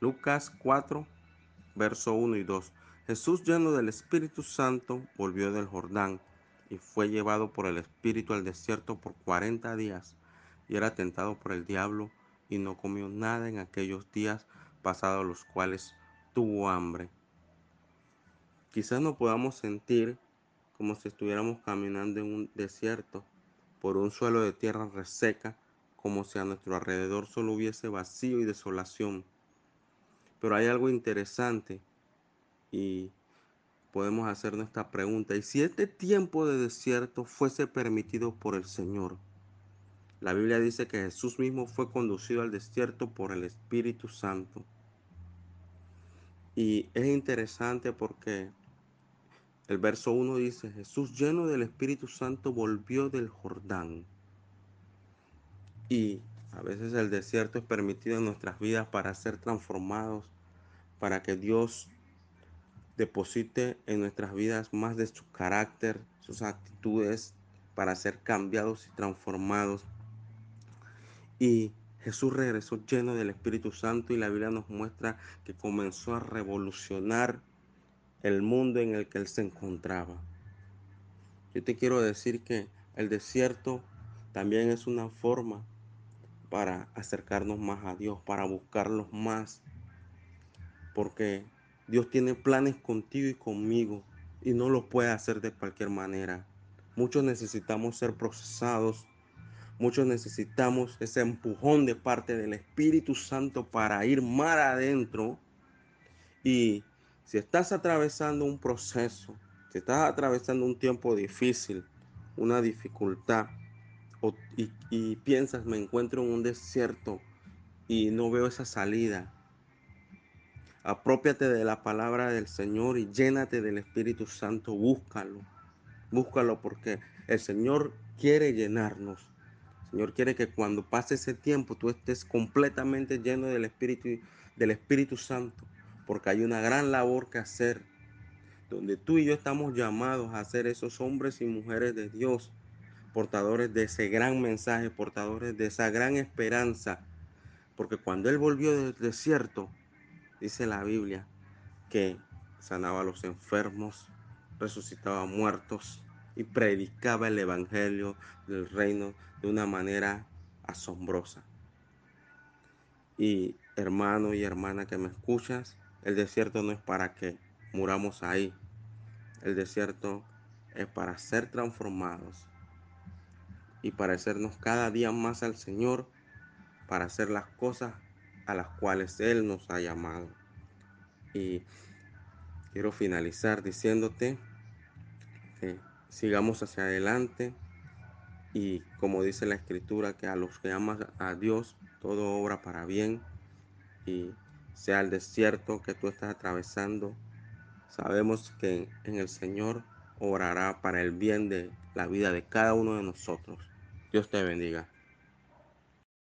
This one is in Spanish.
Lucas 4, verso 1 y 2. Jesús lleno del Espíritu Santo volvió del Jordán y fue llevado por el Espíritu al desierto por cuarenta días y era tentado por el diablo y no comió nada en aquellos días pasados los cuales tuvo hambre. Quizás no podamos sentir como si estuviéramos caminando en un desierto por un suelo de tierra reseca, como si a nuestro alrededor solo hubiese vacío y desolación. Pero hay algo interesante y podemos hacernos esta pregunta. ¿Y si este tiempo de desierto fuese permitido por el Señor? La Biblia dice que Jesús mismo fue conducido al desierto por el Espíritu Santo. Y es interesante porque el verso 1 dice, Jesús lleno del Espíritu Santo volvió del Jordán. Y a veces el desierto es permitido en nuestras vidas para ser transformados, para que Dios deposite en nuestras vidas más de su carácter, sus actitudes, para ser cambiados y transformados. Y Jesús regresó lleno del Espíritu Santo y la Biblia nos muestra que comenzó a revolucionar el mundo en el que él se encontraba. Yo te quiero decir que el desierto también es una forma para acercarnos más a Dios, para buscarlos más, porque Dios tiene planes contigo y conmigo y no los puede hacer de cualquier manera. Muchos necesitamos ser procesados, muchos necesitamos ese empujón de parte del Espíritu Santo para ir más adentro y si estás atravesando un proceso, si estás atravesando un tiempo difícil, una dificultad, y, y piensas, me encuentro en un desierto y no veo esa salida, apropiate de la palabra del Señor y llénate del Espíritu Santo, búscalo, búscalo porque el Señor quiere llenarnos. El Señor quiere que cuando pase ese tiempo tú estés completamente lleno del Espíritu, del Espíritu Santo porque hay una gran labor que hacer, donde tú y yo estamos llamados a ser esos hombres y mujeres de Dios, portadores de ese gran mensaje, portadores de esa gran esperanza, porque cuando Él volvió del desierto, dice la Biblia, que sanaba a los enfermos, resucitaba a muertos y predicaba el Evangelio del reino de una manera asombrosa. Y hermano y hermana que me escuchas, el desierto no es para que muramos ahí. El desierto es para ser transformados y parecernos cada día más al Señor para hacer las cosas a las cuales Él nos ha llamado. Y quiero finalizar diciéndote que sigamos hacia adelante y como dice la escritura que a los que aman a Dios todo obra para bien y sea el desierto que tú estás atravesando, sabemos que en el Señor orará para el bien de la vida de cada uno de nosotros. Dios te bendiga.